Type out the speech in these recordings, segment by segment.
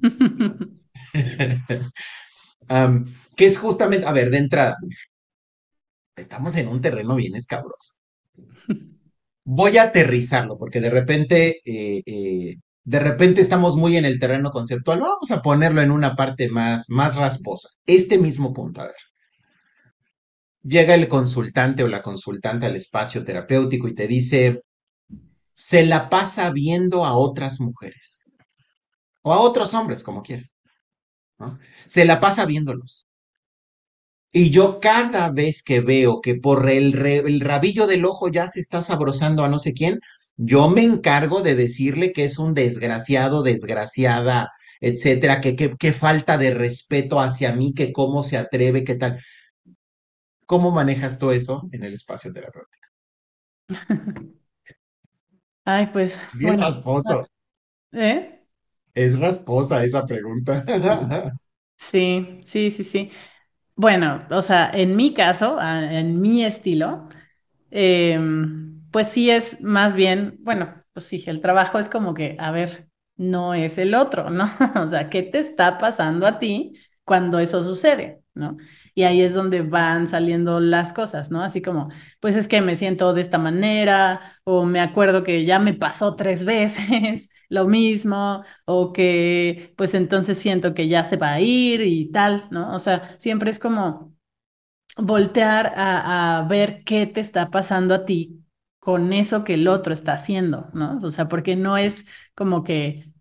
Que es justamente, a ver, de entrada, estamos en un terreno bien escabroso. Voy a aterrizarlo porque de repente, eh, eh, de repente estamos muy en el terreno conceptual. Vamos a ponerlo en una parte más, más rasposa. Este mismo punto, a ver. Llega el consultante o la consultante al espacio terapéutico y te dice, se la pasa viendo a otras mujeres o a otros hombres, como quieras. ¿no? Se la pasa viéndolos. Y yo cada vez que veo que por el, re- el rabillo del ojo ya se está sabrosando a no sé quién, yo me encargo de decirle que es un desgraciado, desgraciada, etcétera, que qué falta de respeto hacia mí, que cómo se atreve, qué tal. ¿Cómo manejas tú eso en el espacio terapéutico? Ay, pues Bien bueno, rasposo. ¿eh? Es rasposa esa pregunta. Sí, sí, sí, sí. Bueno, o sea, en mi caso, en mi estilo, em, pues sí es más bien, bueno, pues sí, el trabajo es como que, a ver, no es el otro, ¿no? O sea, ¿qué te está pasando a ti cuando eso sucede, ¿no? Y ahí es donde van saliendo las cosas, ¿no? Así como, pues es que me siento de esta manera, o me acuerdo que ya me pasó tres veces lo mismo, o que pues entonces siento que ya se va a ir y tal, ¿no? O sea, siempre es como voltear a, ver qué te está pasando a ti con eso que el otro está haciendo, ¿no? O sea, porque no es como que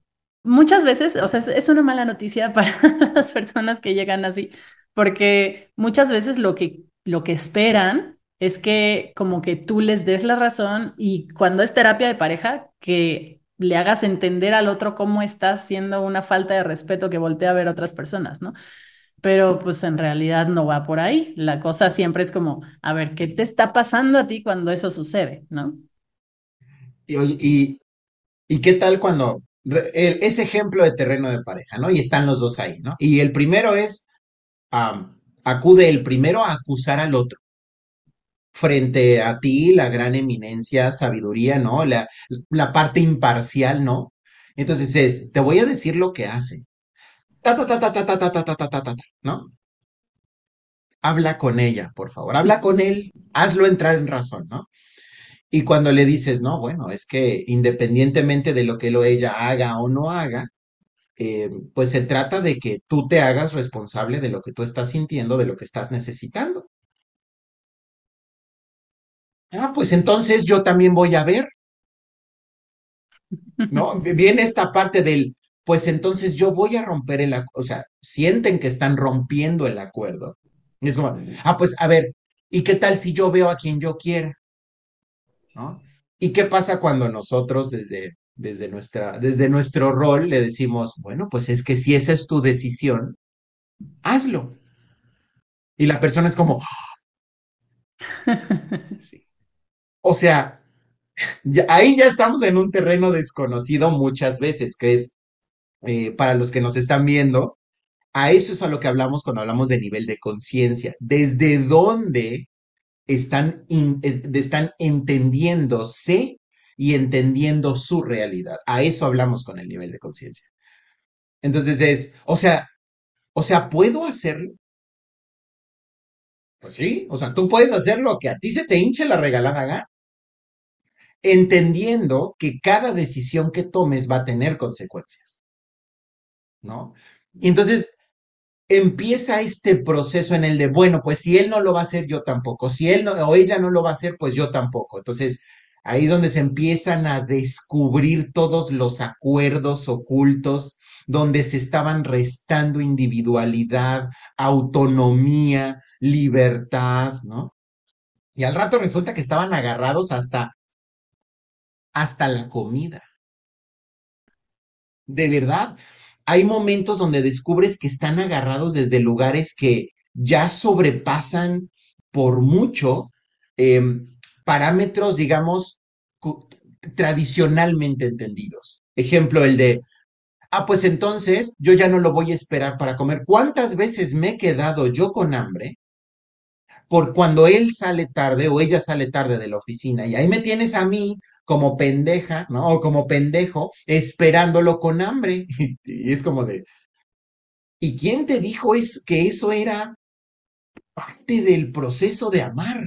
muchas veces, o sea, es una mala noticia para las personas que llegan así, porque muchas veces lo que, lo que esperan es que como que tú les des la razón y cuando es terapia de pareja, que le hagas entender al otro cómo está haciendo una falta de respeto que voltea a ver a otras personas, ¿no? pero pues en realidad no va por ahí. La cosa siempre es como, a ver, ¿qué te está pasando a ti cuando eso sucede, ¿no? Y, y, ¿y qué tal cuando el- ese ejemplo de terreno de pareja, ¿no? Y están los dos ahí, ¿no? Y el primero es, acude el primero a acusar al otro. Frente a ti, la gran eminencia, sabiduría, ¿no? La, la parte imparcial, ¿no? Entonces es, te voy a decir lo que hace. Ta, ta, ta, ta, ta, ta, ta, ta, ta, ta, ta, ¿no? Habla con ella, por favor. Habla con él, hazlo entrar en razón, ¿no? Y cuando le dices, no, bueno, es que independientemente de lo que él o ella haga o no haga, eh, pues se trata de que tú te hagas responsable de lo que tú estás sintiendo, de lo que estás necesitando. Ah, pues entonces yo también voy a ver, ¿no? Viene esta parte del, pues entonces yo voy a romper el acuerdo, o sea, sienten que están rompiendo el acuerdo. Y es como, ah, pues a ver, ¿y qué tal si yo veo a quien yo quiera, ¿no? ¿Y qué pasa cuando nosotros desde, desde nuestra, desde nuestro rol le decimos, bueno, pues es que si esa es tu decisión, hazlo. Y la persona es como, Sí. o sea, ya- ahí ya estamos en un terreno desconocido muchas veces, que es, eh, para los que nos están viendo, a eso es a lo que hablamos cuando hablamos de nivel de conciencia. ¿Desde dónde están, in- eh, están entendiéndose y entendiendo su realidad? A eso hablamos con el nivel de conciencia. Entonces es, o sea, o sea, ¿puedo hacerlo? Pues sí, o sea, tú puedes hacer lo que a ti se te hinche la regalada gana, entendiendo que cada decisión que tomes va a tener consecuencias, ¿no? Y entonces empieza este proceso en el de, bueno, pues si él no lo va a hacer, yo tampoco. Si él no, o ella no lo va a hacer, pues yo tampoco. Entonces, ahí es donde se empiezan a descubrir todos los acuerdos ocultos, donde se estaban restando individualidad, autonomía, libertad, ¿no? Y al rato resulta que estaban agarrados hasta, hasta la comida. De verdad, hay momentos donde descubres que están agarrados desde lugares que ya sobrepasan por mucho em, parámetros, digamos, tradicionalmente entendidos. Ejemplo, el de, ah, pues entonces yo ya no lo voy a esperar para comer. ¿Cuántas veces me he quedado yo con hambre por cuando él sale tarde o ella sale tarde de la oficina? Y ahí me tienes a mí como pendeja, ¿no? O como pendejo, esperándolo con hambre. Y es como de, ¿y quién te dijo es, que eso era parte del proceso de amar?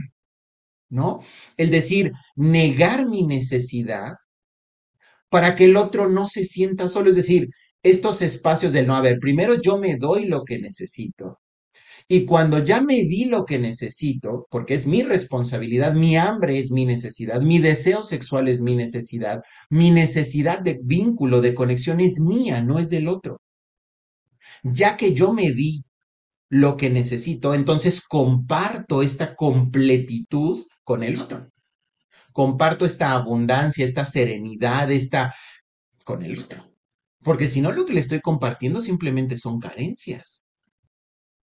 ¿No? El decir, negar mi necesidad para que el otro no se sienta solo, es decir, estos espacios del no, a ver, primero yo me doy lo que necesito. Y cuando ya me di lo que necesito, porque es mi responsabilidad, mi hambre es mi necesidad, mi deseo sexual es mi necesidad, mi necesidad de vínculo, de conexión es mía, no es del otro. Ya que yo me di lo que necesito, entonces comparto esta completitud con el otro. Comparto esta abundancia, esta serenidad, esta con el otro. Porque si no, lo que le estoy compartiendo simplemente son carencias.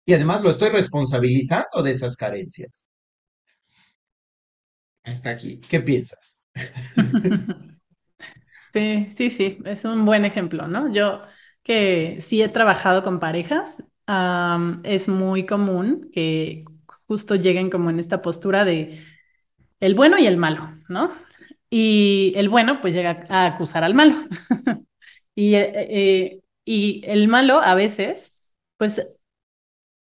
Y además lo estoy responsabilizando de esas carencias. Hasta aquí. ¿Qué piensas? Sí, sí, sí, es un buen ejemplo, ¿no? Yo que sí he trabajado con parejas, es muy común que justo lleguen como en esta postura de el bueno y el malo, ¿no? Y el bueno pues llega a acusar al malo. y, eh, eh, y el malo a veces, pues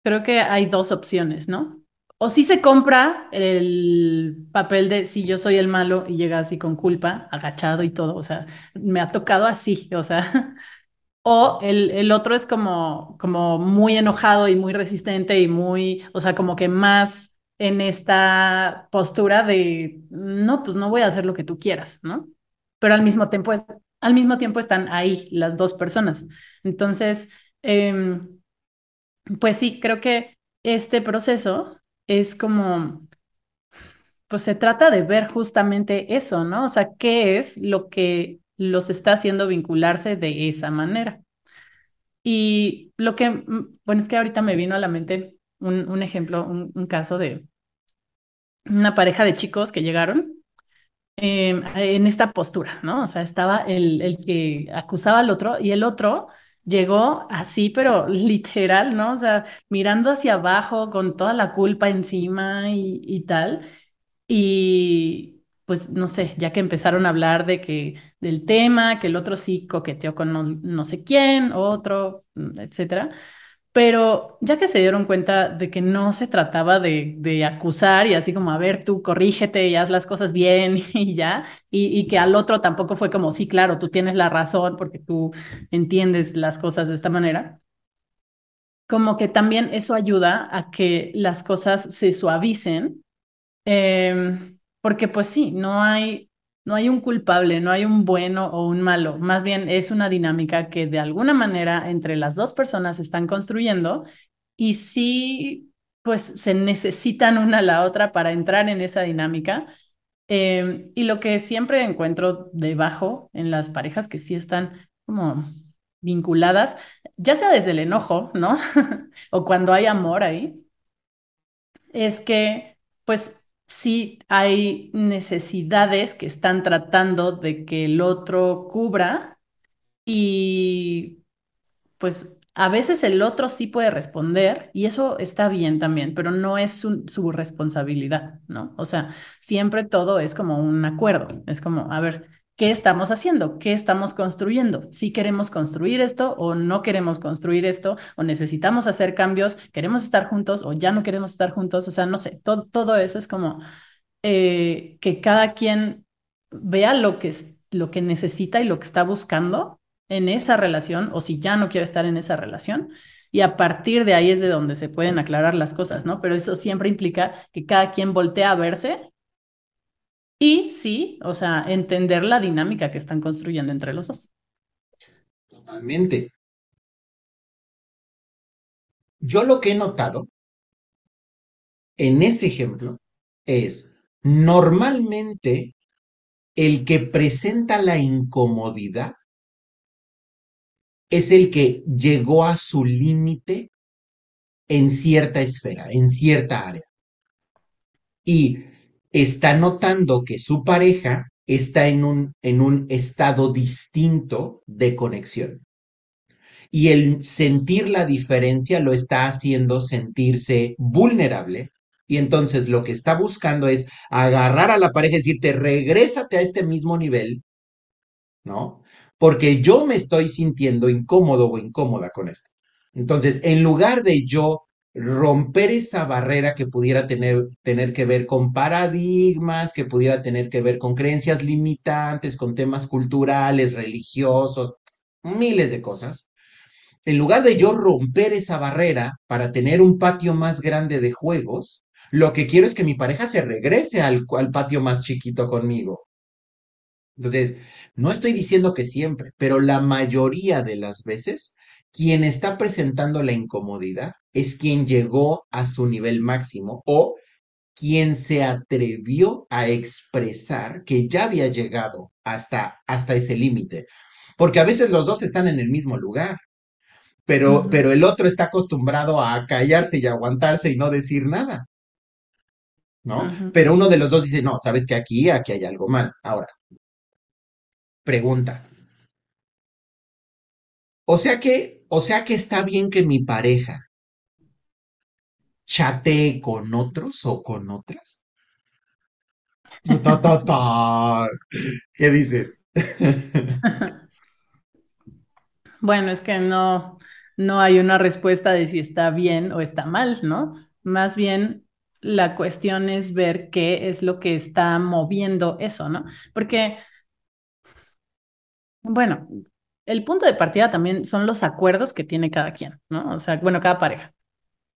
creo que hay dos opciones, ¿no? O si se compra el papel de si yo soy el malo y llega así con culpa, agachado y todo, o sea, me ha tocado así, o sea, o el, el otro es como, como muy enojado y muy resistente y muy, o sea, como que más en esta postura de, no, pues no voy a hacer lo que tú quieras, ¿no? Pero al mismo tiempo, al mismo tiempo están ahí las dos personas. Entonces, eh, pues sí, creo que este proceso es como, pues se trata de ver justamente eso, ¿no? O sea, ¿qué es lo que los está haciendo vincularse de esa manera? Y lo que, mm, bueno, es que ahorita me vino a la mente un, ejemplo, un, caso de una pareja de chicos que llegaron em, en esta postura, ¿no? O sea, estaba el, el que acusaba al otro y el otro llegó así, pero literal, ¿no? O sea, mirando hacia abajo con toda la culpa encima y, tal. Y pues no sé, ya que empezaron a hablar de que del tema, que el otro sí coqueteó con no, no sé quién, otro, mm, etcétera pero ya que se dieron cuenta de que no se trataba de, acusar y así como, a ver, tú corrígete y haz las cosas bien y ya, y, que al otro tampoco fue como, sí, claro, tú tienes la razón porque tú entiendes las cosas de esta manera, como que también eso ayuda a que las cosas se suavicen, em, porque pues sí, no hay no hay un culpable, no hay un bueno o un malo, más bien es una dinámica que de alguna manera entre las dos personas están construyendo y sí, pues se necesitan una a la otra para entrar en esa dinámica. Em, y lo que siempre encuentro debajo en las parejas que sí están como vinculadas, ya sea desde el enojo, ¿no? o cuando hay amor ahí, es que pues sí hay necesidades que están tratando de que el otro cubra y pues a veces el otro sí puede responder y eso está bien también, pero no es su, responsabilidad, ¿no? O sea, siempre todo es como un acuerdo, es como, a ver, ¿qué estamos haciendo? ¿Qué estamos construyendo? Si queremos construir esto o no queremos construir esto, o necesitamos hacer cambios, queremos estar juntos o ya no queremos estar juntos, o sea, no sé, todo, todo eso es como eh, que cada quien vea lo que, lo que necesita y lo que está buscando en esa relación, o si ya no quiere estar en esa relación. Y a partir de ahí es de donde se pueden aclarar las cosas, ¿no? Pero eso siempre implica que cada quien voltea a verse y sí, o sea, entender la dinámica que están construyendo entre los dos. Totalmente. Yo lo que he notado en ese ejemplo es, normalmente, el que presenta la incomodidad es el que llegó a su límite en cierta esfera, en cierta área. Y está notando que su pareja está en un, en un estado distinto de conexión. Y el sentir la diferencia lo está haciendo sentirse vulnerable, Y entonces lo que está buscando es agarrar a la pareja y decirte, regrésate a este mismo nivel, ¿no? Porque yo me estoy sintiendo incómodo o incómoda con esto. Entonces, en lugar de yo romper esa barrera que pudiera tener, que ver con paradigmas, que pudiera tener que ver con creencias limitantes, con temas culturales, religiosos, miles de cosas, en lugar de yo romper esa barrera para tener un patio más grande de juegos, lo que quiero es que mi pareja se regrese al, al patio más chiquito conmigo. Entonces, no estoy diciendo que siempre, pero la mayoría de las veces, quien está presentando la incomodidad es quien llegó a su nivel máximo o quien se atrevió a expresar que ya había llegado hasta, hasta ese límite. Porque a veces los dos están en el mismo lugar pero, pero el otro está acostumbrado a callarse y aguantarse y no decir nada, ¿no? Pero uno de los dos dice, no, sabes que aquí, aquí hay algo mal. Ahora, pregunta. O sea que, o sea que está bien que mi pareja chatee con otros o con otras. ¿Qué dices? Bueno, es que no, no hay una respuesta de si está bien o está mal, ¿no? Más bien la cuestión es ver qué es lo que está moviendo eso, ¿no? Porque, bueno, el punto de partida también son los acuerdos que tiene cada quien, ¿no? O sea, bueno, cada pareja.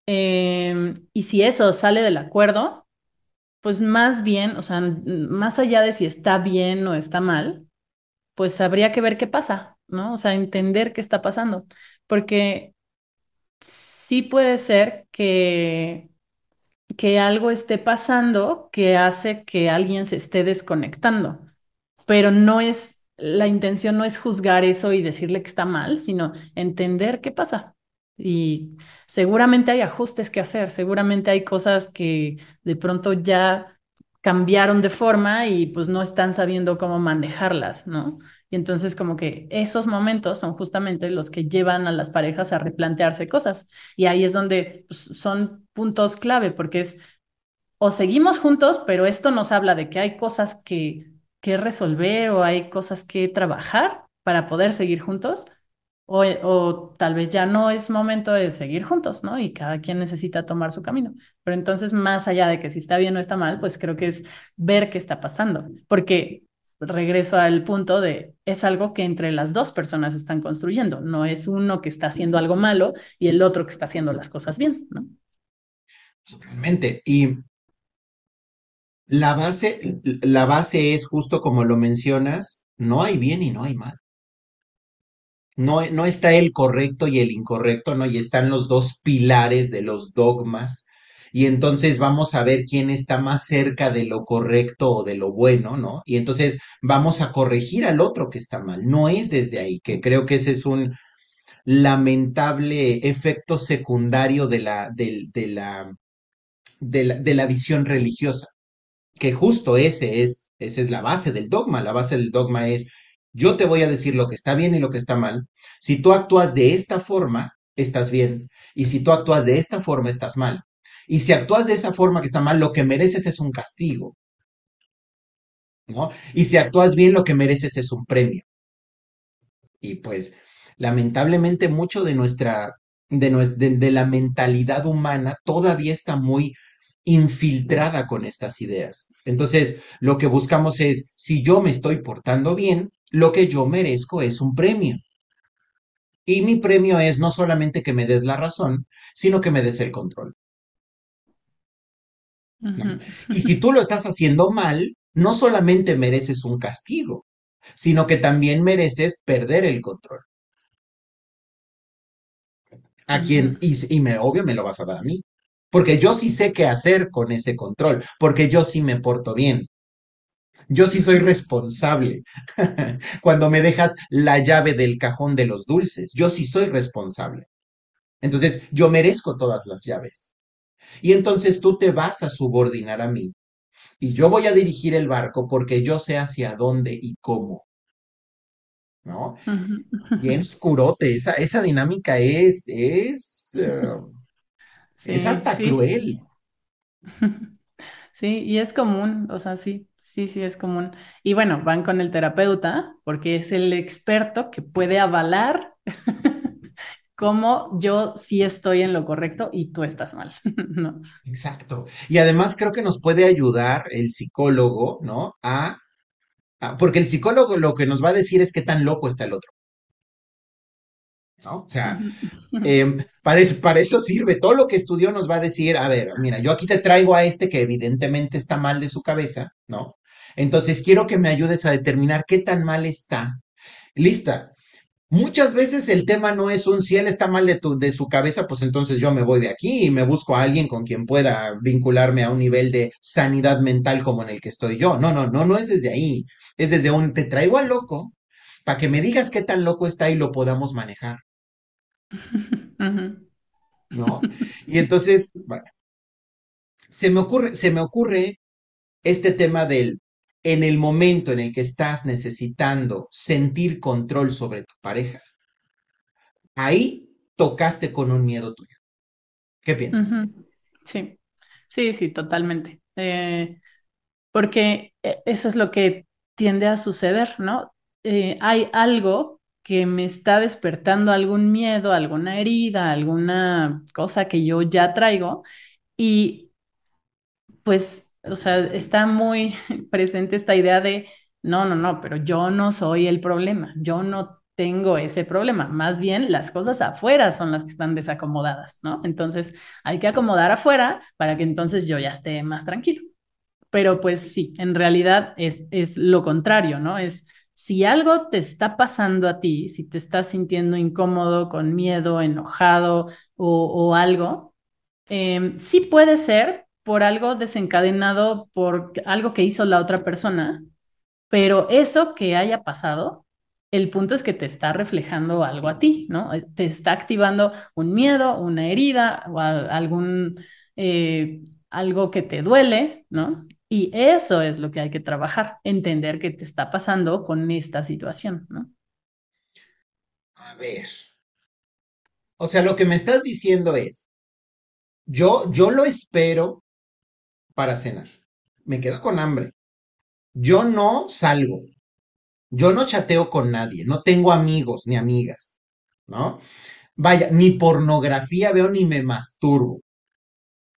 Em, y si eso sale del acuerdo, pues más bien, o sea, más allá de si está bien o está mal, pues habría que ver qué pasa, ¿no? O sea, entender qué está pasando, porque sí puede ser que, que algo esté pasando que hace que alguien se esté desconectando, pero no es, la intención no es juzgar eso y decirle que está mal, sino entender qué pasa. Y seguramente hay ajustes que hacer, seguramente hay cosas que de pronto ya cambiaron de forma y pues no están sabiendo cómo manejarlas, ¿no? Y entonces como que esos momentos son justamente los que llevan a las parejas a replantearse cosas. Y ahí es donde pues, son puntos clave, porque es o seguimos juntos, pero esto nos habla de que hay cosas que, que resolver o hay cosas que trabajar para poder seguir juntos, o, o, tal vez ya no es momento de seguir juntos, ¿no? Y cada quien necesita tomar su camino. Pero entonces, más allá de que si está bien o está mal, pues creo que es ver qué está pasando, porque regreso al punto de es algo que entre las dos personas están construyendo, no es uno que está haciendo algo malo y el otro que está haciendo las cosas bien, ¿no? Totalmente. Y la base, la base es justo como lo mencionas, no hay bien y no hay mal. No, no está el correcto y el incorrecto, ¿no? Y están los dos pilares de los dogmas y entonces vamos a ver quién está más cerca de lo correcto o de lo bueno, ¿no? Y entonces vamos a corregir al otro que está mal. No es desde ahí, que creo que ese es un lamentable efecto secundario de la, de, la, de la, de la visión religiosa, que justo ese es, esa es la base del dogma. La base del dogma es, yo te voy a decir lo que está bien y lo que está mal. Si tú actúas de esta forma, estás bien. Y si tú actúas de esta forma, estás mal. Y si actúas de esa forma que está mal, lo que mereces es un castigo. ¿no? Y si actúas bien, lo que mereces es un premio. Y pues, lamentablemente, mucho de nuestra, de, de, de la mentalidad humana todavía está muy infiltrada con estas ideas. Entonces, lo que buscamos es, si yo me estoy portando bien, lo que yo merezco es un premio. Y mi premio es no solamente que me des la razón, sino que me des el control. Y si tú lo estás haciendo mal, no solamente mereces un castigo, sino que también mereces perder el control. A quien, y, y me, obvio me lo vas a dar a mí, porque yo sí sé qué hacer con ese control, porque yo sí me porto bien. Yo sí soy responsable. Cuando me dejas la llave del cajón de los dulces, yo sí soy responsable. Entonces, yo merezco todas las llaves. Y entonces tú te vas a subordinar a mí. Y yo voy a dirigir el barco porque yo sé hacia dónde y cómo. ¿No? Bien oscurote. Esa, esa dinámica es, es, uh, sí, es hasta sí. cruel. Sí, y es común, o sea, sí, sí, sí, es común. Y bueno, van con el terapeuta porque es el experto que puede avalar cómo yo sí estoy en lo correcto y tú estás mal, ¿no? Exacto. Y además creo que nos puede ayudar el psicólogo, ¿no? A, a- porque el psicólogo lo que nos va a decir es qué tan loco está el otro, ¿no? O sea, em, para eso, para eso sirve. Todo lo que estudió nos va a decir, a ver, mira, yo aquí te traigo a este que evidentemente está mal de su cabeza, ¿no? Entonces quiero que me ayudes a determinar qué tan mal está. Lista. Muchas veces el tema no es un si él está mal de, tu, de su cabeza, pues entonces yo me voy de aquí y me busco a alguien con quien pueda vincularme a un nivel de sanidad mental como en el que estoy yo. No, no, no, no es desde ahí. Es desde un te traigo al loco para que me digas qué tan loco está y lo podamos manejar. ¿no? Y entonces, bueno, se me ocurre, se me ocurre este tema del en el momento en el que estás necesitando sentir control sobre tu pareja, ahí tocaste con un miedo tuyo. ¿Qué piensas? Sí, sí, sí, totalmente. Eh, porque eh, eso es lo que tiende a suceder, ¿no? Eh, hay algo que me está despertando algún miedo, alguna herida, alguna cosa que yo ya traigo y pues, o sea, está muy presente esta idea de, no, no, no, pero yo no soy el problema, yo no tengo ese problema, más bien las cosas afuera son las que están desacomodadas, ¿no? Entonces, hay que acomodar afuera para que entonces yo ya esté más tranquilo. Pero pues sí, en realidad es, es lo contrario, ¿no? Es si algo te está pasando a ti, si te estás sintiendo incómodo, con miedo, enojado o, algo, eh, sí puede ser por algo desencadenado por algo que hizo la otra persona, pero eso que haya pasado, el punto es que te está reflejando algo a ti, ¿no? Eh, Te está activando un miedo, una herida o algún eh, algo que te duele, ¿no? Y eso es lo que hay que trabajar, entender qué te está pasando con esta situación, ¿no? A ver. O sea, lo que me estás diciendo es, yo, yo lo espero para cenar. Me quedo con hambre. Yo no salgo. Yo no chateo con nadie. No tengo amigos ni amigas. ¿No? Vaya, ni pornografía veo ni me masturbo.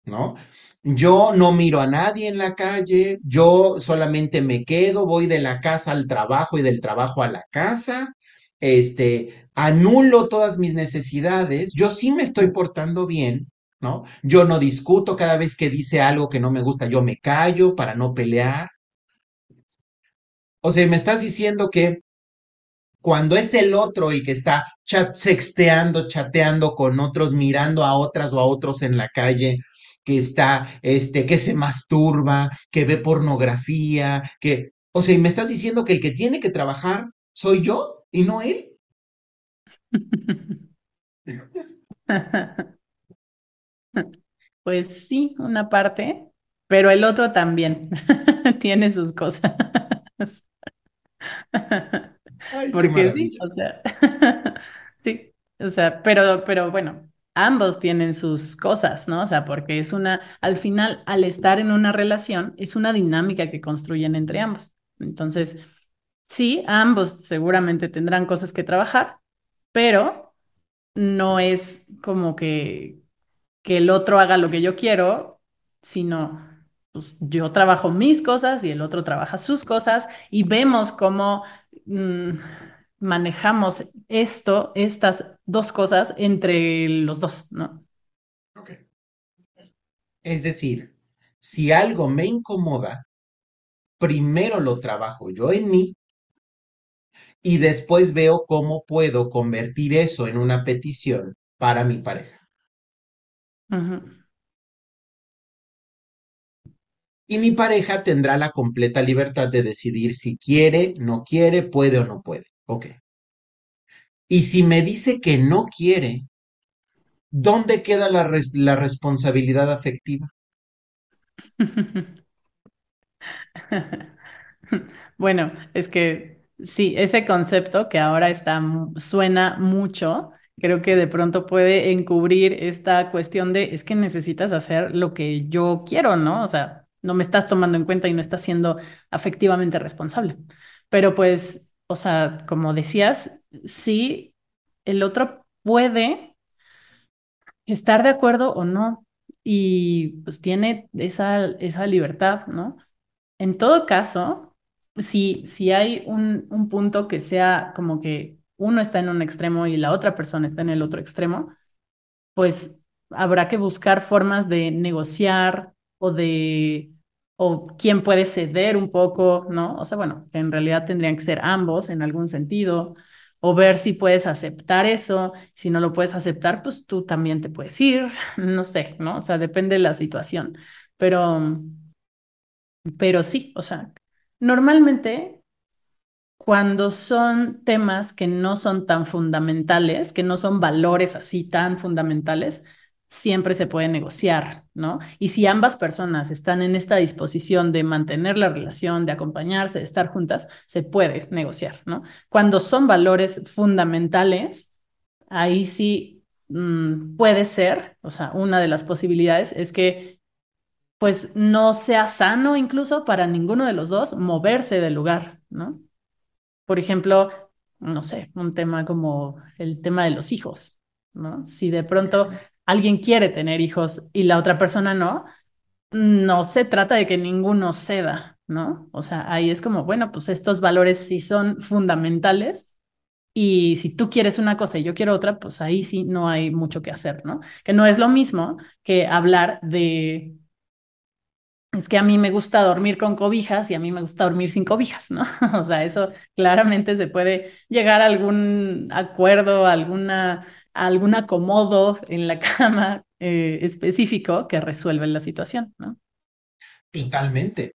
¿No? Yo no miro a nadie en la calle. Yo solamente me quedo, voy de la casa al trabajo y del trabajo a la casa. Este, anulo todas mis necesidades. Yo sí me estoy portando bien. ¿no? Yo no discuto cada vez que dice algo que no me gusta, yo me callo para no pelear. O sea, me estás diciendo que cuando es el otro el que está sexteando, chateando con otros, mirando a otras o a otros en la calle, que está, este, que se masturba, que ve pornografía, que, o sea, y me estás diciendo que el que tiene que trabajar soy yo y no él. Pues sí, una parte, pero el otro también tiene sus cosas. Ay, Porque sí, o sea, sí, o sea, pero, pero bueno, ambos tienen sus cosas, ¿no? O sea, porque es una, al final, al estar en una relación, es una dinámica que construyen entre ambos. Entonces, sí, ambos seguramente tendrán cosas que trabajar, pero no es como que, que el otro haga lo que yo quiero, sino pues, yo trabajo mis cosas y el otro trabaja sus cosas y vemos cómo mm, manejamos esto, estas dos cosas entre los dos, ¿no? Ok. Es decir, si algo me incomoda, primero lo trabajo yo en mí y después veo cómo puedo convertir eso en una petición para mi pareja. Y mi pareja tendrá la completa libertad de decidir si quiere, no quiere, puede o no puede. Ok. Y si me dice que no quiere, ¿dónde queda la, la responsabilidad afectiva? Bueno, es que sí, ese concepto que ahora está, suena mucho creo que de pronto puede encubrir esta cuestión de es que necesitas hacer lo que yo quiero, ¿no? O sea, no me estás tomando en cuenta y no estás siendo afectivamente responsable. Pero pues, o sea, como decías, sí, el otro puede estar de acuerdo o no y pues tiene esa, esa libertad, ¿no? En todo caso, si, si hay un, un punto que sea como que uno está en un extremo y la otra persona está en el otro extremo, pues habrá que buscar formas de negociar o de, o quién puede ceder un poco, ¿no? O sea, bueno, que en realidad tendrían que ser ambos en algún sentido, o ver si puedes aceptar eso, si no lo puedes aceptar, pues tú también te puedes ir, no sé, ¿no? O sea, depende de la situación, pero, pero sí, o sea, normalmente cuando son temas que no son tan fundamentales, que no son valores así tan fundamentales, siempre se puede negociar, ¿no? Y si ambas personas están en esta disposición de mantener la relación, de acompañarse, de estar juntas, se puede negociar, ¿no? Cuando son valores fundamentales, ahí sí mmm, puede ser, o sea, una de las posibilidades es que pues no sea sano incluso para ninguno de los dos moverse del lugar, ¿no? Por ejemplo, no sé, un tema como el tema de los hijos, ¿no? Si de pronto alguien quiere tener hijos y la otra persona no, no se trata de que ninguno ceda, ¿no? O sea, ahí es como, bueno, pues estos valores sí son fundamentales y si tú quieres una cosa y yo quiero otra, pues ahí sí no hay mucho que hacer, ¿no? Que no es lo mismo que hablar de es que a mí me gusta dormir con cobijas y a mí me gusta dormir sin cobijas, ¿no? O sea, eso claramente se puede llegar a algún acuerdo, alguna, algún acomodo en la cama eh, específico que resuelve la situación, ¿no? Totalmente.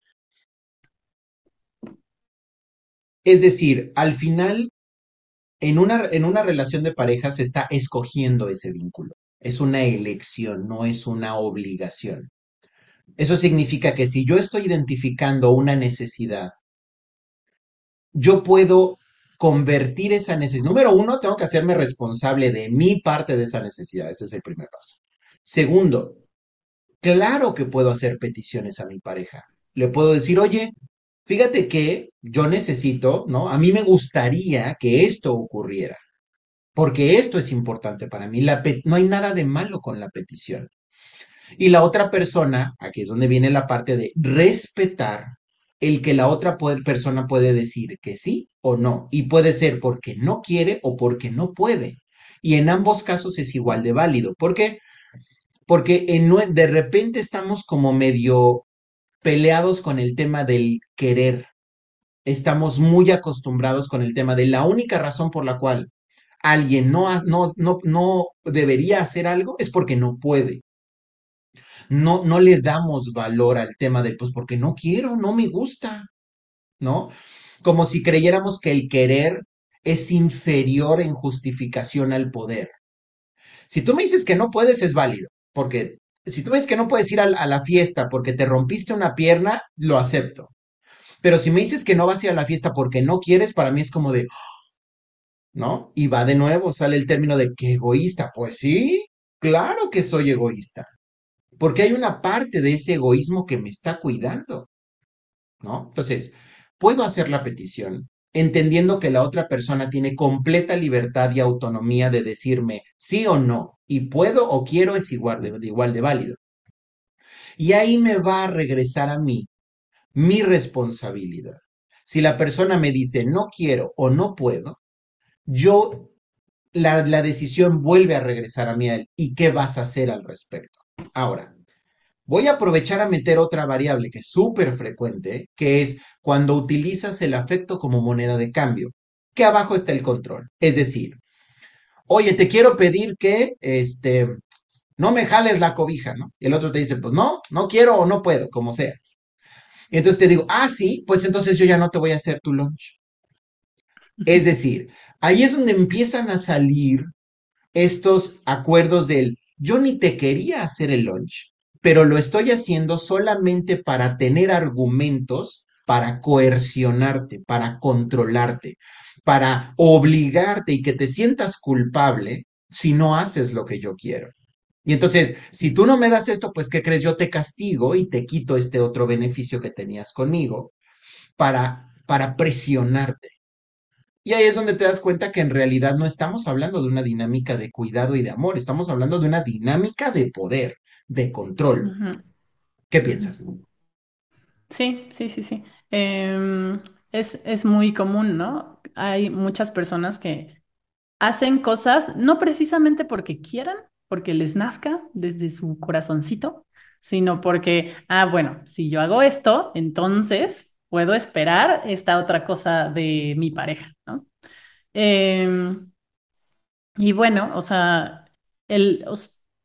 Es decir, al final, en una, en una relación de pareja se está escogiendo ese vínculo. Es una elección, no es una obligación. Eso significa que si yo estoy identificando una necesidad, yo puedo convertir esa necesidad. Número uno, tengo que hacerme responsable de mi parte de esa necesidad. Ese es el primer paso. Segundo, claro que puedo hacer peticiones a mi pareja. Le puedo decir, oye, fíjate que yo necesito, ¿no? A mí me gustaría que esto ocurriera, porque esto es importante para mí. La no hay nada de malo con la petición. Y la otra persona, aquí es donde viene la parte de respetar el que la otra persona puede decir que sí o no. Y puede ser porque no quiere o porque no puede. Y en ambos casos es igual de válido. ¿Por qué? Porque en, de repente estamos como medio peleados con el tema del querer. Estamos muy acostumbrados con el tema de la única razón por la cual alguien no, no, no, no debería hacer algo es porque no puede no, no le damos valor al tema del, pues porque no quiero, no me gusta, ¿no? Como si creyéramos que el querer es inferior en justificación al poder. Si tú me dices que no puedes, es válido, porque si tú me dices que no puedes ir a, a la fiesta porque te rompiste una pierna, lo acepto. Pero si me dices que no vas a ir a la fiesta porque no quieres, para mí es como de, ¿no? Y va de nuevo, sale el término de que egoísta. Pues sí, claro que soy egoísta porque hay una parte de ese egoísmo que me está cuidando, ¿no? Entonces, puedo hacer la petición entendiendo que la otra persona tiene completa libertad y autonomía de decirme sí o no, y puedo o quiero es igual de, igual de válido. Y ahí me va a regresar a mí mi responsabilidad. Si la persona me dice no quiero o no puedo, yo, la, la decisión vuelve a regresar a mí a él. ¿Y qué vas a hacer al respecto? Ahora, voy a aprovechar a meter otra variable que es súper frecuente, que es cuando utilizas el afecto como moneda de cambio, que abajo está el control. Es decir, oye, te quiero pedir que, este, no me jales la cobija, ¿no? Y el otro te dice, pues no, no quiero o no puedo, como sea. Y entonces te digo, ah, sí, pues entonces yo ya no te voy a hacer tu lunch. Es decir, ahí es donde empiezan a salir estos acuerdos del yo ni te quería hacer el lunch, pero lo estoy haciendo solamente para tener argumentos para coercionarte, para controlarte, para obligarte y que te sientas culpable si no haces lo que yo quiero. Y entonces, si tú no me das esto, pues ¿qué crees? Yo te castigo y te quito este otro beneficio que tenías conmigo para, para presionarte. Y ahí es donde te das cuenta que en realidad no estamos hablando de una dinámica de cuidado y de amor, estamos hablando de una dinámica de poder, de control. ¿Qué piensas? Sí, sí, sí, sí. Em, es, es muy común, ¿no? Hay muchas personas que hacen cosas no precisamente porque quieran, porque les nazca desde su corazoncito, sino porque, ah, bueno, si yo hago esto, entonces puedo esperar esta otra cosa de mi pareja, Em, y bueno, o sea,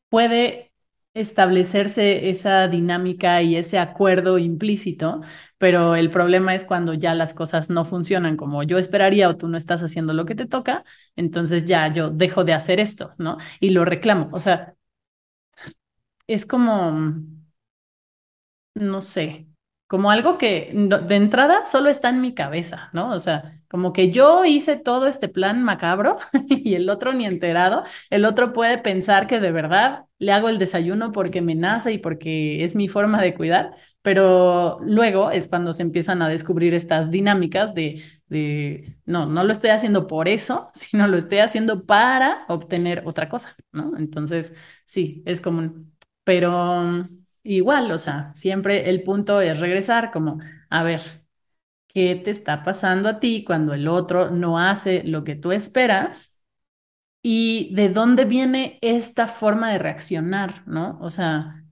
puede establecerse esa dinámica y ese acuerdo implícito, pero el problema es cuando ya las cosas no funcionan como yo esperaría o tú no estás haciendo lo que te toca, entonces ya yo dejo de hacer esto, ¿no? Y lo reclamo. O sea, es como no sé, como algo que de entrada solo está en mi cabeza, ¿no? O sea, como que yo hice todo este plan macabro y el otro ni enterado, el otro puede pensar que de verdad le hago el desayuno porque me nace y porque es mi forma de cuidar, pero luego es cuando se empiezan a descubrir estas dinámicas de, de, no, no lo estoy haciendo por eso, sino lo estoy haciendo para obtener otra cosa, ¿no? Entonces, sí, es común, pero... Igual, o sea, siempre el punto es regresar como, a ver, ¿qué te está pasando a ti cuando el otro no hace lo que tú esperas? ¿Y de dónde viene esta forma de reaccionar, ¿no? O sea,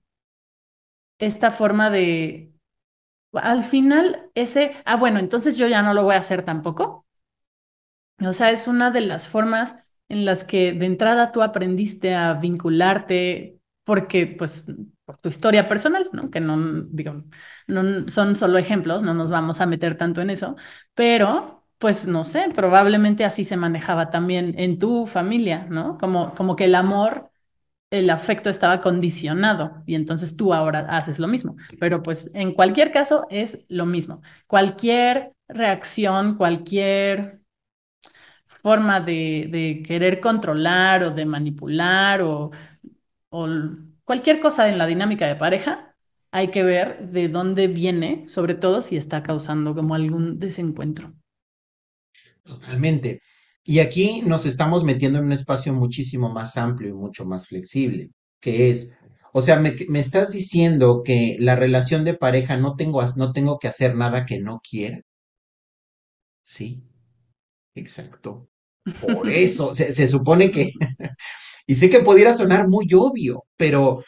esta forma de, al final, ese, ah, bueno, entonces yo ya no lo voy a hacer tampoco. O sea, es una de las formas en las que de entrada tú aprendiste a vincularte porque, pues, por tu historia personal, ¿no? Que no, digo, no son solo ejemplos, no nos vamos a meter tanto en eso, pero, pues, no sé, probablemente así se manejaba también en tu familia, ¿no? Como, como que el amor, el afecto estaba condicionado y entonces tú ahora haces lo mismo. Pero, pues, en cualquier caso es lo mismo. Cualquier reacción, cualquier forma de, querer controlar o de manipular o cualquier cosa en la dinámica de pareja, hay que ver de dónde viene, sobre todo si está causando como algún desencuentro. Totalmente. Y aquí nos estamos metiendo en un espacio muchísimo más amplio y mucho más flexible, que es, o sea, me, estás diciendo que la relación de pareja no tengo, no tengo que hacer nada que no quiera. Sí, exacto. Por eso, se, se supone que, y sé que pudiera sonar muy obvio, pero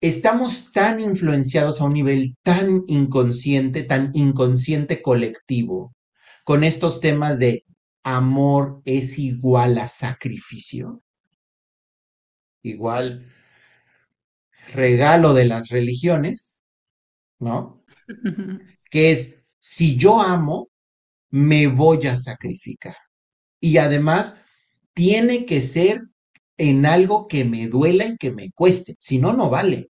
estamos tan influenciados a un nivel tan inconsciente, tan inconsciente colectivo, con estos temas de amor es igual a sacrificio, igual regalo de las religiones, ¿no? Que es, si yo amo, me voy a sacrificar. Y además, tiene que ser en algo que me duela y que me cueste, si no, no vale.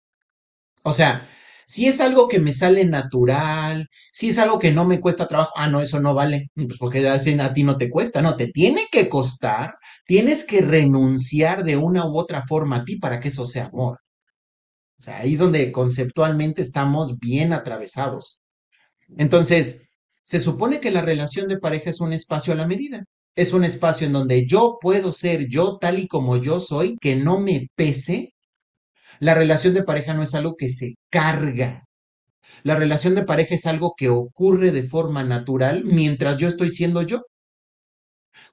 O sea, si es algo que me sale natural, si es algo que no me cuesta trabajo, ah, no, eso no vale, pues porque a ti no te cuesta, no, te tiene que costar, tienes que renunciar de una u otra forma a ti para que eso sea amor. O sea, ahí es donde conceptualmente estamos bien atravesados. Entonces, se supone que la relación de pareja es un espacio a la medida. Es un espacio en donde yo puedo ser yo tal y como yo soy, que no me pese. La relación de pareja no es algo que se carga. La relación de pareja es algo que ocurre de forma natural mientras yo estoy siendo yo.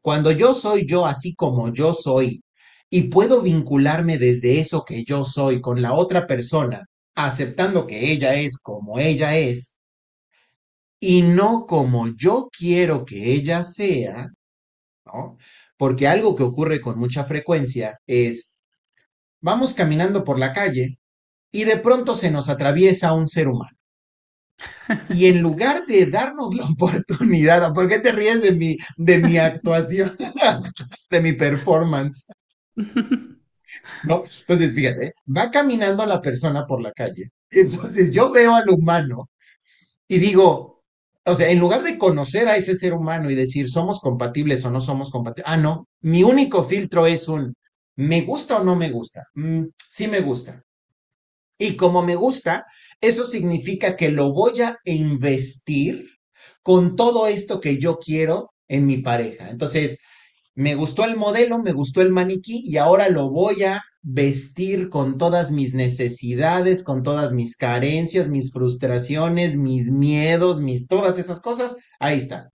Cuando yo soy yo así como yo soy y puedo vincularme desde eso que yo soy con la otra persona, aceptando que ella es como ella es y no como yo quiero que ella sea, ¿no? Porque algo que ocurre con mucha frecuencia es, vamos caminando por la calle y de pronto se nos atraviesa un ser humano. Y en lugar de darnos la oportunidad, ¿por qué te ríes de mi, de mi actuación, de mi performance? ¿No? Entonces, fíjate, va caminando la persona por la calle. Entonces yo veo al humano y digo, o sea, en lugar de conocer a ese ser humano y decir somos compatibles o no somos compatibles, ah, no, mi único filtro es un ¿me gusta o no me gusta? Mm, sí me gusta. Y como me gusta, eso significa que lo voy a investir con todo esto que yo quiero en mi pareja. Entonces, me gustó el modelo, me gustó el maniquí y ahora lo voy a vestir con todas mis necesidades, con todas mis carencias, mis frustraciones, mis miedos, mis todas esas cosas. Ahí está.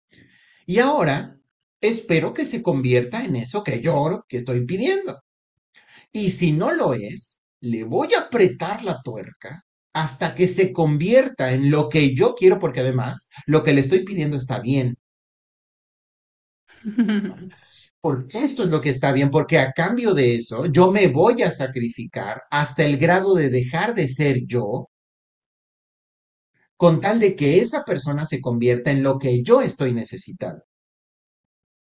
Y ahora espero que se convierta en eso que yo que estoy pidiendo. Y si no lo es, le voy a apretar la tuerca hasta que se convierta en lo que yo quiero, porque además lo que le estoy pidiendo está bien. Esto es lo que está bien, porque a cambio de eso yo me voy a sacrificar hasta el grado de dejar de ser yo, con tal de que esa persona se convierta en lo que yo estoy necesitando.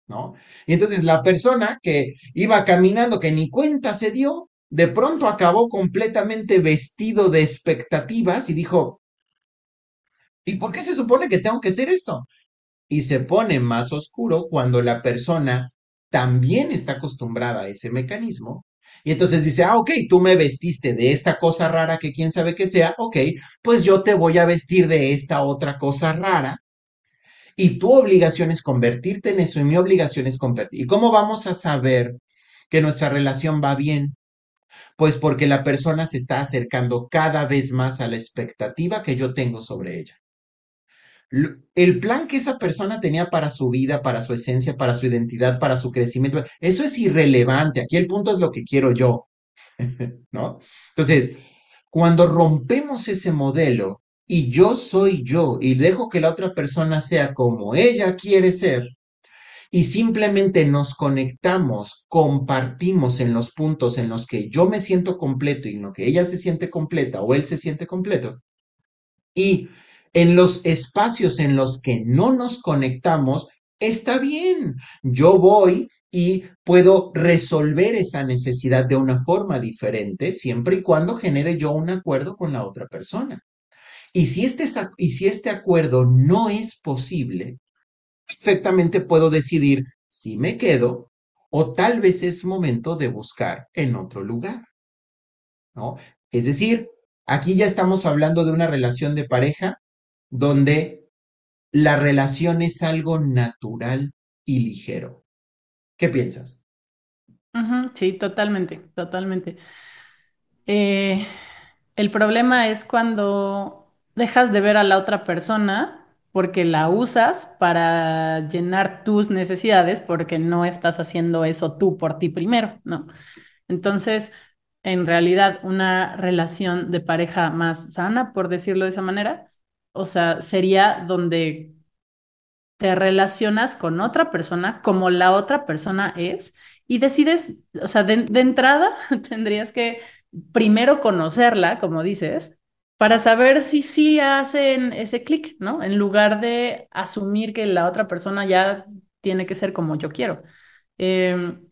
¿No? Y entonces la persona que iba caminando, que ni cuenta se dio, de pronto acabó completamente vestido de expectativas y dijo, ¿y por qué se supone que tengo que hacer esto? Y se pone más oscuro cuando la persona también está acostumbrada a ese mecanismo. Y entonces dice, ah, ok, tú me vestiste de esta cosa rara que quién sabe que sea, ok, pues yo te voy a vestir de esta otra cosa rara. Y tu obligación es convertirte en eso y mi obligación es convertir. ¿Y cómo vamos a saber que nuestra relación va bien? Pues porque la persona se está acercando cada vez más a la expectativa que yo tengo sobre ella el plan que esa persona tenía para su vida, para su esencia, para su identidad, para su crecimiento, eso es irrelevante. Aquí el punto es lo que quiero yo, ¿no? Entonces, cuando rompemos ese modelo y yo soy yo y dejo que la otra persona sea como ella quiere ser, y simplemente nos conectamos, compartimos en los puntos en los que yo me siento completo y en lo que ella se siente completa o él se siente completo, y en los espacios en los que no nos conectamos, está bien. Yo voy y puedo resolver esa necesidad de una forma diferente, siempre y cuando genere yo un acuerdo con la otra persona. Y si este, y si este acuerdo no es posible, perfectamente puedo decidir si me quedo o tal vez es momento de buscar en otro lugar. ¿No? Es decir, aquí ya estamos hablando de una relación de pareja donde la relación es algo natural y ligero. ¿Qué piensas? sí, totalmente, totalmente. Eh, el problema es cuando dejas de ver a la otra persona porque la usas para llenar tus necesidades porque no estás haciendo eso tú por ti primero, ¿no? Entonces, en realidad, una relación de pareja más sana, por decirlo de esa manera, o sea, sería donde te relacionas con otra persona como la otra persona es y decides, o sea, de, entrada tendrías que primero conocerla, como dices, para saber si sí hacen ese clic, ¿no? En lugar de asumir que la otra persona ya tiene que ser como yo quiero. Em,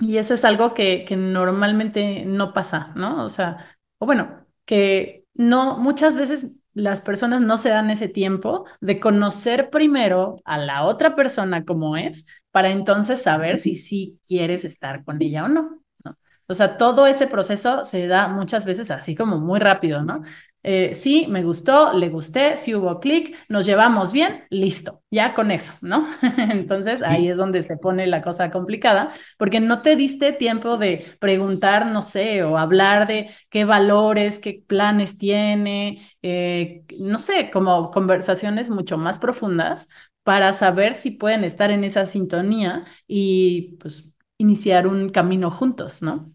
y eso es algo que, que normalmente no pasa, ¿no? O sea, o bueno, que no, muchas veces las personas no se dan ese tiempo de conocer primero a la otra persona como es, para entonces saber si sí quieres estar con ella o no. ¿no? O sea, todo ese proceso se da muchas veces así como muy rápido, ¿no? Eh, sí, me gustó, le gusté, sí hubo clic, nos llevamos bien, listo, ya con eso, ¿no? Entonces ahí es donde se pone la cosa complicada, porque no te diste tiempo de preguntar, no sé, o hablar de qué valores, qué planes tiene, eh, no sé, como conversaciones mucho más profundas para saber si pueden estar en esa sintonía y pues iniciar un camino juntos, ¿no?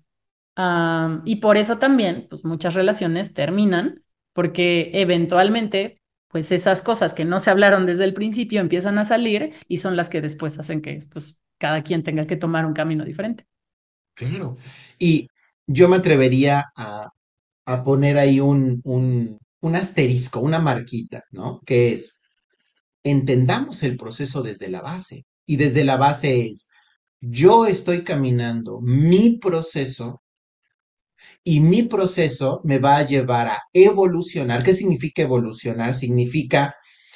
y por eso también, pues muchas relaciones terminan porque eventualmente, pues esas cosas que no se hablaron desde el principio empiezan a salir y son las que después hacen que pues, cada quien tenga que tomar un camino diferente. Claro. Y yo me atrevería a, poner ahí un, un, un asterisco, una marquita, ¿no? Que es, entendamos el proceso desde la base. Y desde la base es, yo estoy caminando mi proceso y mi proceso me va a llevar a evolucionar. ¿Qué significa evolucionar? Significa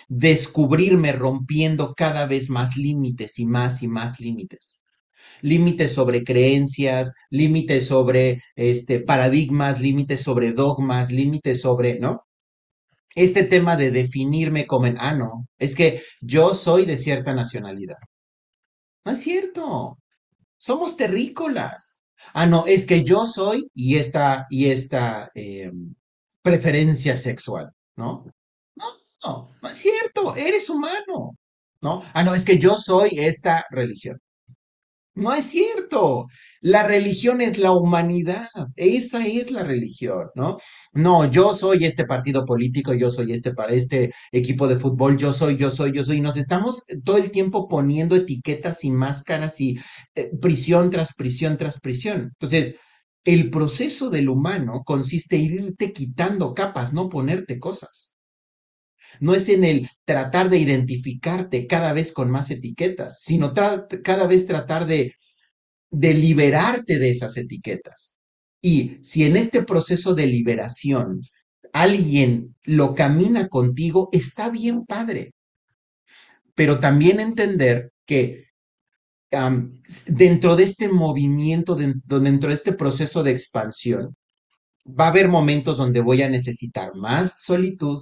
descubrirme rompiendo cada vez más límites y más y más límites. Límites sobre creencias, límites sobre este, paradigmas, límites sobre dogmas, límites sobre, ¿no? Este tema de definirme como en, ah, no, es que yo soy de cierta nacionalidad. No es cierto. Somos terrícolas. Ah, no, es que yo soy y esta, y esta eh, preferencia sexual, ¿no? No, no, no es cierto, eres humano, ¿no? Ah, no, es que yo soy esta religión. No es cierto. La religión es la humanidad. Esa es la religión, ¿no? No, yo soy este partido político, yo soy este para este equipo de fútbol, yo soy, yo soy, yo soy. Y nos estamos todo el tiempo poniendo etiquetas y máscaras y eh, prisión tras prisión tras prisión. Entonces, el proceso del humano consiste en irte quitando capas, no ponerte cosas. No es en el tratar de identificarte cada vez con más etiquetas, sino cada vez tratar de, de liberarte de esas etiquetas. Y si en este proceso de liberación alguien lo camina contigo, está bien padre. Pero también entender que dentro de este movimiento, dentro de este proceso de expansión, va a haber momentos donde voy a necesitar más solitud,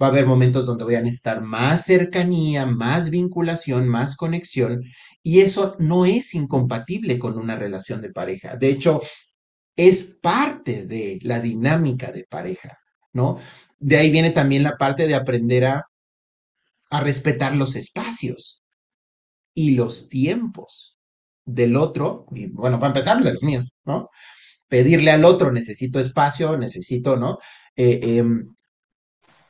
va a haber momentos donde voy a necesitar más cercanía, más vinculación, más conexión, y eso no es incompatible con una relación de pareja. De hecho, es parte de la dinámica de pareja, ¿no? De ahí viene también la parte de aprender a, a respetar los espacios y los tiempos del otro, bueno, para empezar, de los míos, ¿no? Pedirle al otro, necesito espacio, necesito, ¿no? Eh, em,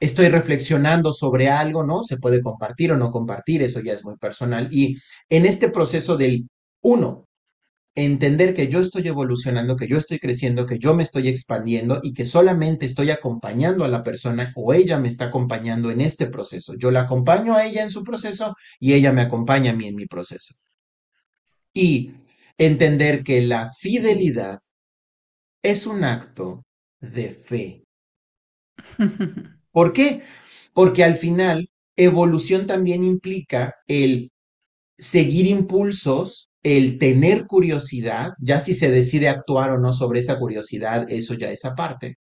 estoy reflexionando sobre algo, ¿no? Se puede compartir o no compartir, eso ya es muy personal. Y en este proceso del uno, entender que yo estoy evolucionando, que yo estoy creciendo, que yo me estoy expandiendo y que solamente estoy acompañando a la persona o ella me está acompañando en este proceso. Yo la acompaño a ella en su proceso y ella me acompaña a mí en mi proceso. Y entender que la fidelidad es un acto de fe. ¿Por qué? Porque al final, evolución también implica el seguir impulsos, el tener curiosidad, ya si se decide actuar o no sobre esa curiosidad, eso ya es aparte.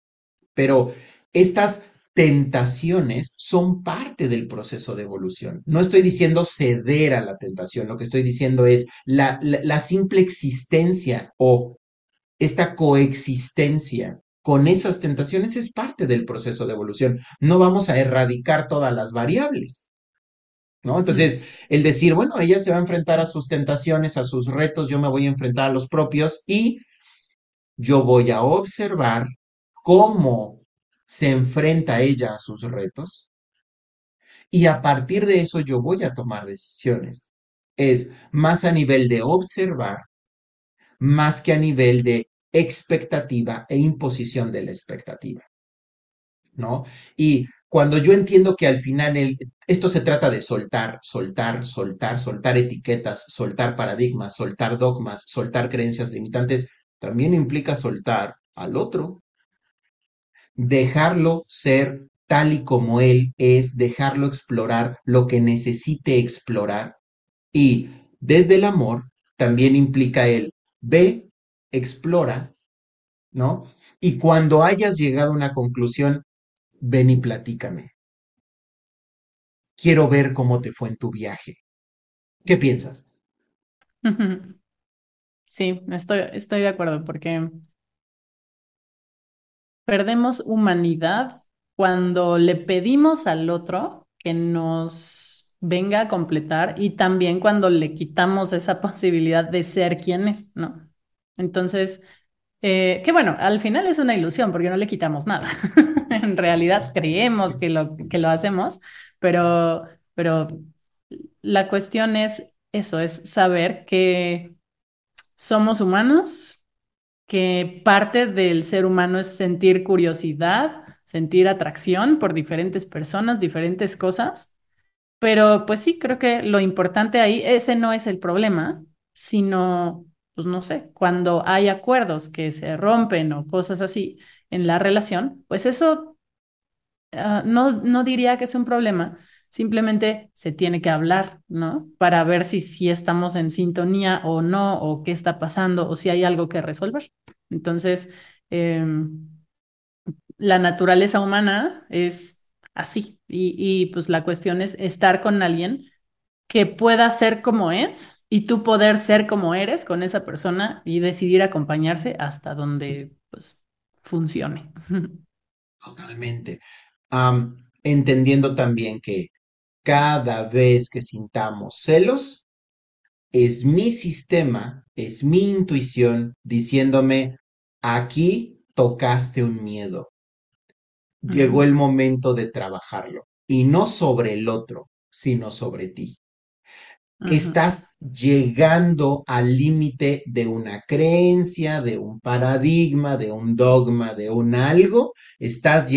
Pero estas tentaciones son parte del proceso de evolución. No estoy diciendo ceder a la tentación, lo que estoy diciendo es la, simple existencia o esta coexistencia con esas tentaciones es parte del proceso de evolución. No vamos a erradicar todas las variables. ¿No? Entonces, el decir, bueno, ella se va a enfrentar a sus tentaciones, a sus retos, yo me voy a enfrentar a los propios y yo voy a observar cómo se enfrenta ella a sus retos y a partir de eso yo voy a tomar decisiones. Es más a nivel de observar, más que a nivel de expectativa e imposición de la expectativa. ¿No? Y cuando yo entiendo que al final esto se trata de soltar, soltar, soltar, soltar etiquetas, soltar paradigmas, soltar dogmas, soltar creencias limitantes, también implica soltar al otro. Dejarlo ser tal y como él es, dejarlo explorar lo que necesite explorar. Y desde el amor también implica el ve explora, ¿no? Y cuando hayas llegado a una conclusión, ven y platícame. Quiero ver cómo te fue en tu viaje. ¿Qué piensas? Sí, estoy, de acuerdo porque perdemos humanidad cuando le pedimos al otro que nos venga a completar y también cuando le quitamos esa posibilidad de ser quien es, ¿no? Entonces, eh, que bueno, al final es una ilusión porque no le quitamos nada. en realidad creemos que lo, que lo hacemos, pero, pero la cuestión es eso, es saber que somos humanos, que parte del ser humano es sentir curiosidad, sentir atracción por diferentes personas, diferentes cosas. Pero pues sí, creo que lo importante ahí, ese no es el problema, sino pues no sé, cuando hay acuerdos que se rompen o cosas así en la relación, pues eso ah, no, no diría que es un problema, Simplemente se tiene que hablar, ¿no? Para ver si, si estamos en sintonía o no, o qué está pasando, o si hay algo que resolver. Entonces, em, la naturaleza humana es así. Y, y pues la cuestión es estar con alguien que pueda ser como es y tú poder ser como eres con esa persona y decidir acompañarse hasta donde pues funcione. Totalmente. entendiendo también que cada vez que sintamos celos, es mi sistema, es mi intuición diciéndome, aquí tocaste un miedo. Llegó el momento de trabajarlo y no sobre el otro, sino sobre ti. Estás llegando al límite de una creencia, de un paradigma, de un dogma, de un algo. Estás,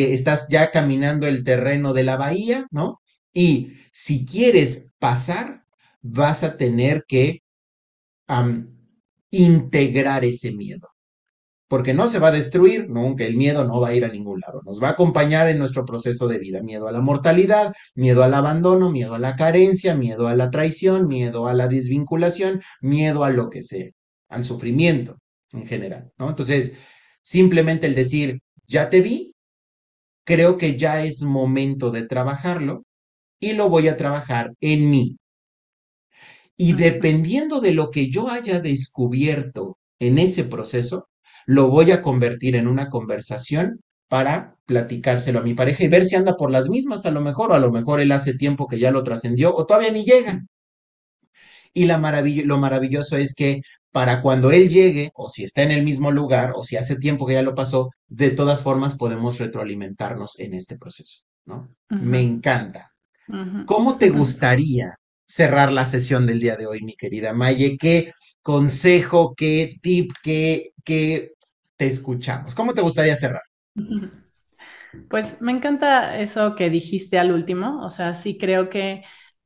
ya caminando el terreno de la bahía, ¿no? Y si quieres pasar, vas a tener que integrar ese miedo porque no se va a destruir, nunca el miedo no va a ir a ningún lado, nos va a acompañar en nuestro proceso de vida, miedo a la mortalidad, miedo al abandono, miedo a la carencia, miedo a la traición, miedo a la desvinculación, miedo a lo que sea, al sufrimiento en general, ¿no? Entonces, simplemente el decir, ya te vi, creo que ya es momento de trabajarlo y lo voy a trabajar en mí. Y dependiendo de lo que yo haya descubierto en ese proceso, lo voy a convertir en una conversación para platicárselo a mi pareja y ver si anda por las mismas a lo mejor, o a lo mejor él hace tiempo que ya lo trascendió o todavía ni llega. Y la lo maravilloso es que para cuando él llegue, o si está en el mismo lugar, o si hace tiempo que ya lo pasó, de todas formas podemos retroalimentarnos en este proceso, ¿no? Me encanta. ¿Cómo te gustaría cerrar la sesión del día de hoy, mi querida Maye? ¿Qué consejo, qué tip, qué, qué te escuchamos. ¿Cómo te gustaría cerrar? Pues me encanta eso que dijiste al último, o sea, sí creo que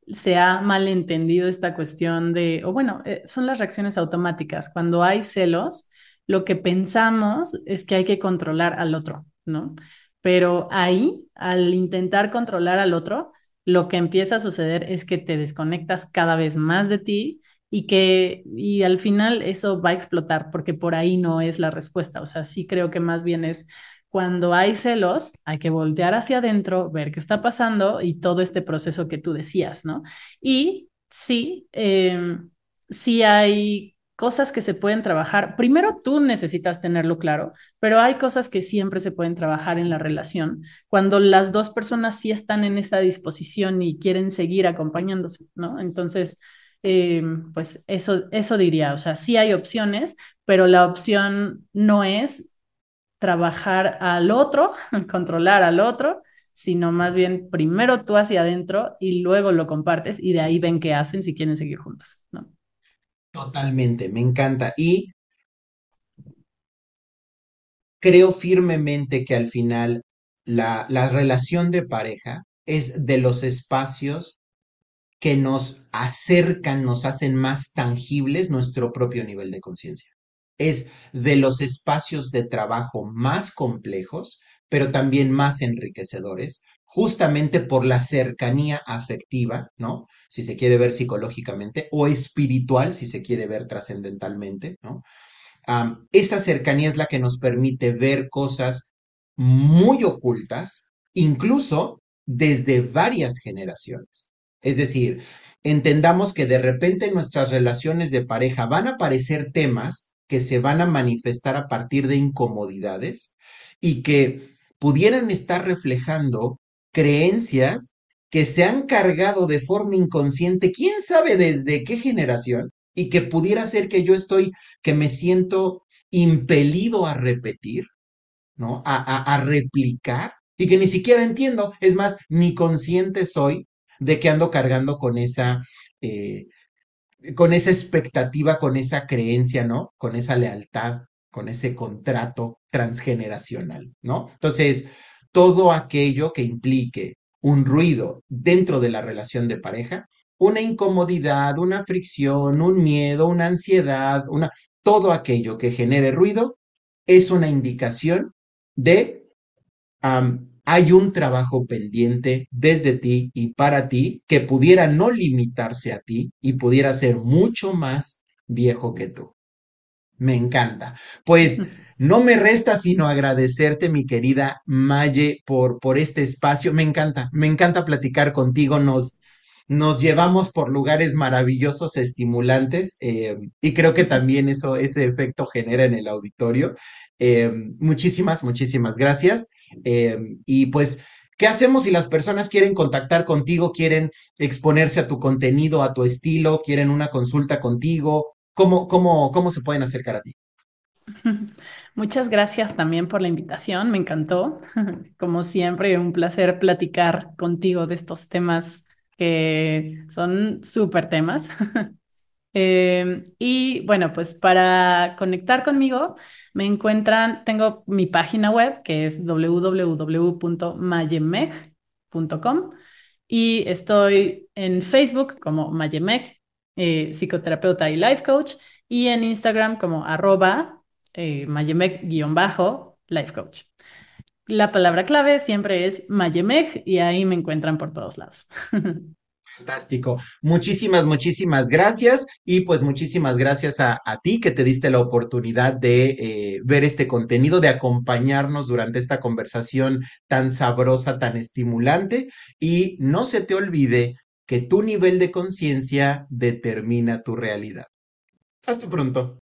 se ha malentendido esta cuestión de, o bueno, eh, son las reacciones automáticas. Cuando hay celos, lo que pensamos es que hay que controlar al otro, ¿no? Pero ahí, al intentar controlar al otro, lo que empieza a suceder es que te desconectas cada vez más de ti y que y al final eso va a explotar porque por ahí no es la respuesta. O sea, sí creo que más bien es cuando hay celos, hay que voltear hacia adentro, ver qué está pasando y todo este proceso que tú decías, ¿no? Y sí, em, sí hay cosas que se pueden trabajar. Primero, tú necesitas tenerlo claro, pero hay cosas que siempre se pueden trabajar en la relación cuando las dos personas sí están en esta disposición y quieren seguir acompañándose, ¿no? Entonces, eh, pues eso, eso diría, o sea, sí hay opciones, pero la opción no es trabajar al otro, controlar al otro, sino más bien primero tú hacia adentro y luego lo compartes y de ahí ven qué hacen si quieren seguir juntos, ¿no? Totalmente, me encanta. Y creo firmemente que al final la, la relación de pareja es de los espacios que nos acercan, nos hacen más tangibles nuestro propio nivel de conciencia. Es de los espacios de trabajo más complejos, pero también más enriquecedores, justamente por la cercanía afectiva, ¿no? Si se quiere ver psicológicamente, o espiritual, si se quiere ver trascendentalmente, ¿no? esta cercanía es la que nos permite ver cosas muy ocultas, incluso desde varias generaciones. Es decir, entendamos que de repente en nuestras relaciones de pareja van a aparecer temas que se van a manifestar a partir de incomodidades y que pudieran estar reflejando creencias que se han cargado de forma inconsciente, quién sabe desde qué generación, y que pudiera ser que yo estoy, que me siento impelido a repetir, ¿no? A, a replicar, y que ni siquiera entiendo, es más, ni consciente soy de que ando cargando con esa, eh, con esa expectativa, con esa creencia, ¿no? Con esa lealtad, con ese contrato transgeneracional, ¿no? Entonces, todo aquello que implique un ruido dentro de la relación de pareja, una incomodidad, una fricción, un miedo, una ansiedad, una, todo aquello que genere ruido es una indicación de hay un trabajo pendiente desde ti y para ti que pudiera no limitarse a ti y pudiera ser mucho más viejo que tú. Me encanta. Pues no me resta sino agradecerte, mi querida Maye, por, por este espacio. Me encanta, me encanta platicar contigo. Nos, nos llevamos por lugares maravillosos, estimulantes, eh, y creo que también eso, ese efecto genera en el auditorio. Eh, muchísimas, muchísimas gracias. Eh, y pues, ¿qué hacemos si las personas quieren contactar contigo, quieren exponerse a tu contenido, a tu estilo, quieren una consulta contigo? ¿Cómo, cómo, cómo se pueden acercar a ti? Muchas gracias también por la invitación, me encantó. Como siempre, un placer platicar contigo de estos temas que son súper temas. Em, y bueno, pues para conectar conmigo, me encuentran, tengo mi página web que es www.mayemeg.com y estoy en Facebook como Mayemeg, eh, psicoterapeuta y life coach, y en Instagram como arroba eh, Mayemeg-life coach. La palabra clave siempre es Mayemeg y ahí me encuentran por todos lados. Fantástico. Muchísimas, muchísimas gracias y pues muchísimas gracias a, ti que te diste la oportunidad de eh, ver este contenido, de acompañarnos durante esta conversación tan sabrosa, tan estimulante y no se te olvide que tu nivel de conciencia determina tu realidad. Hasta pronto.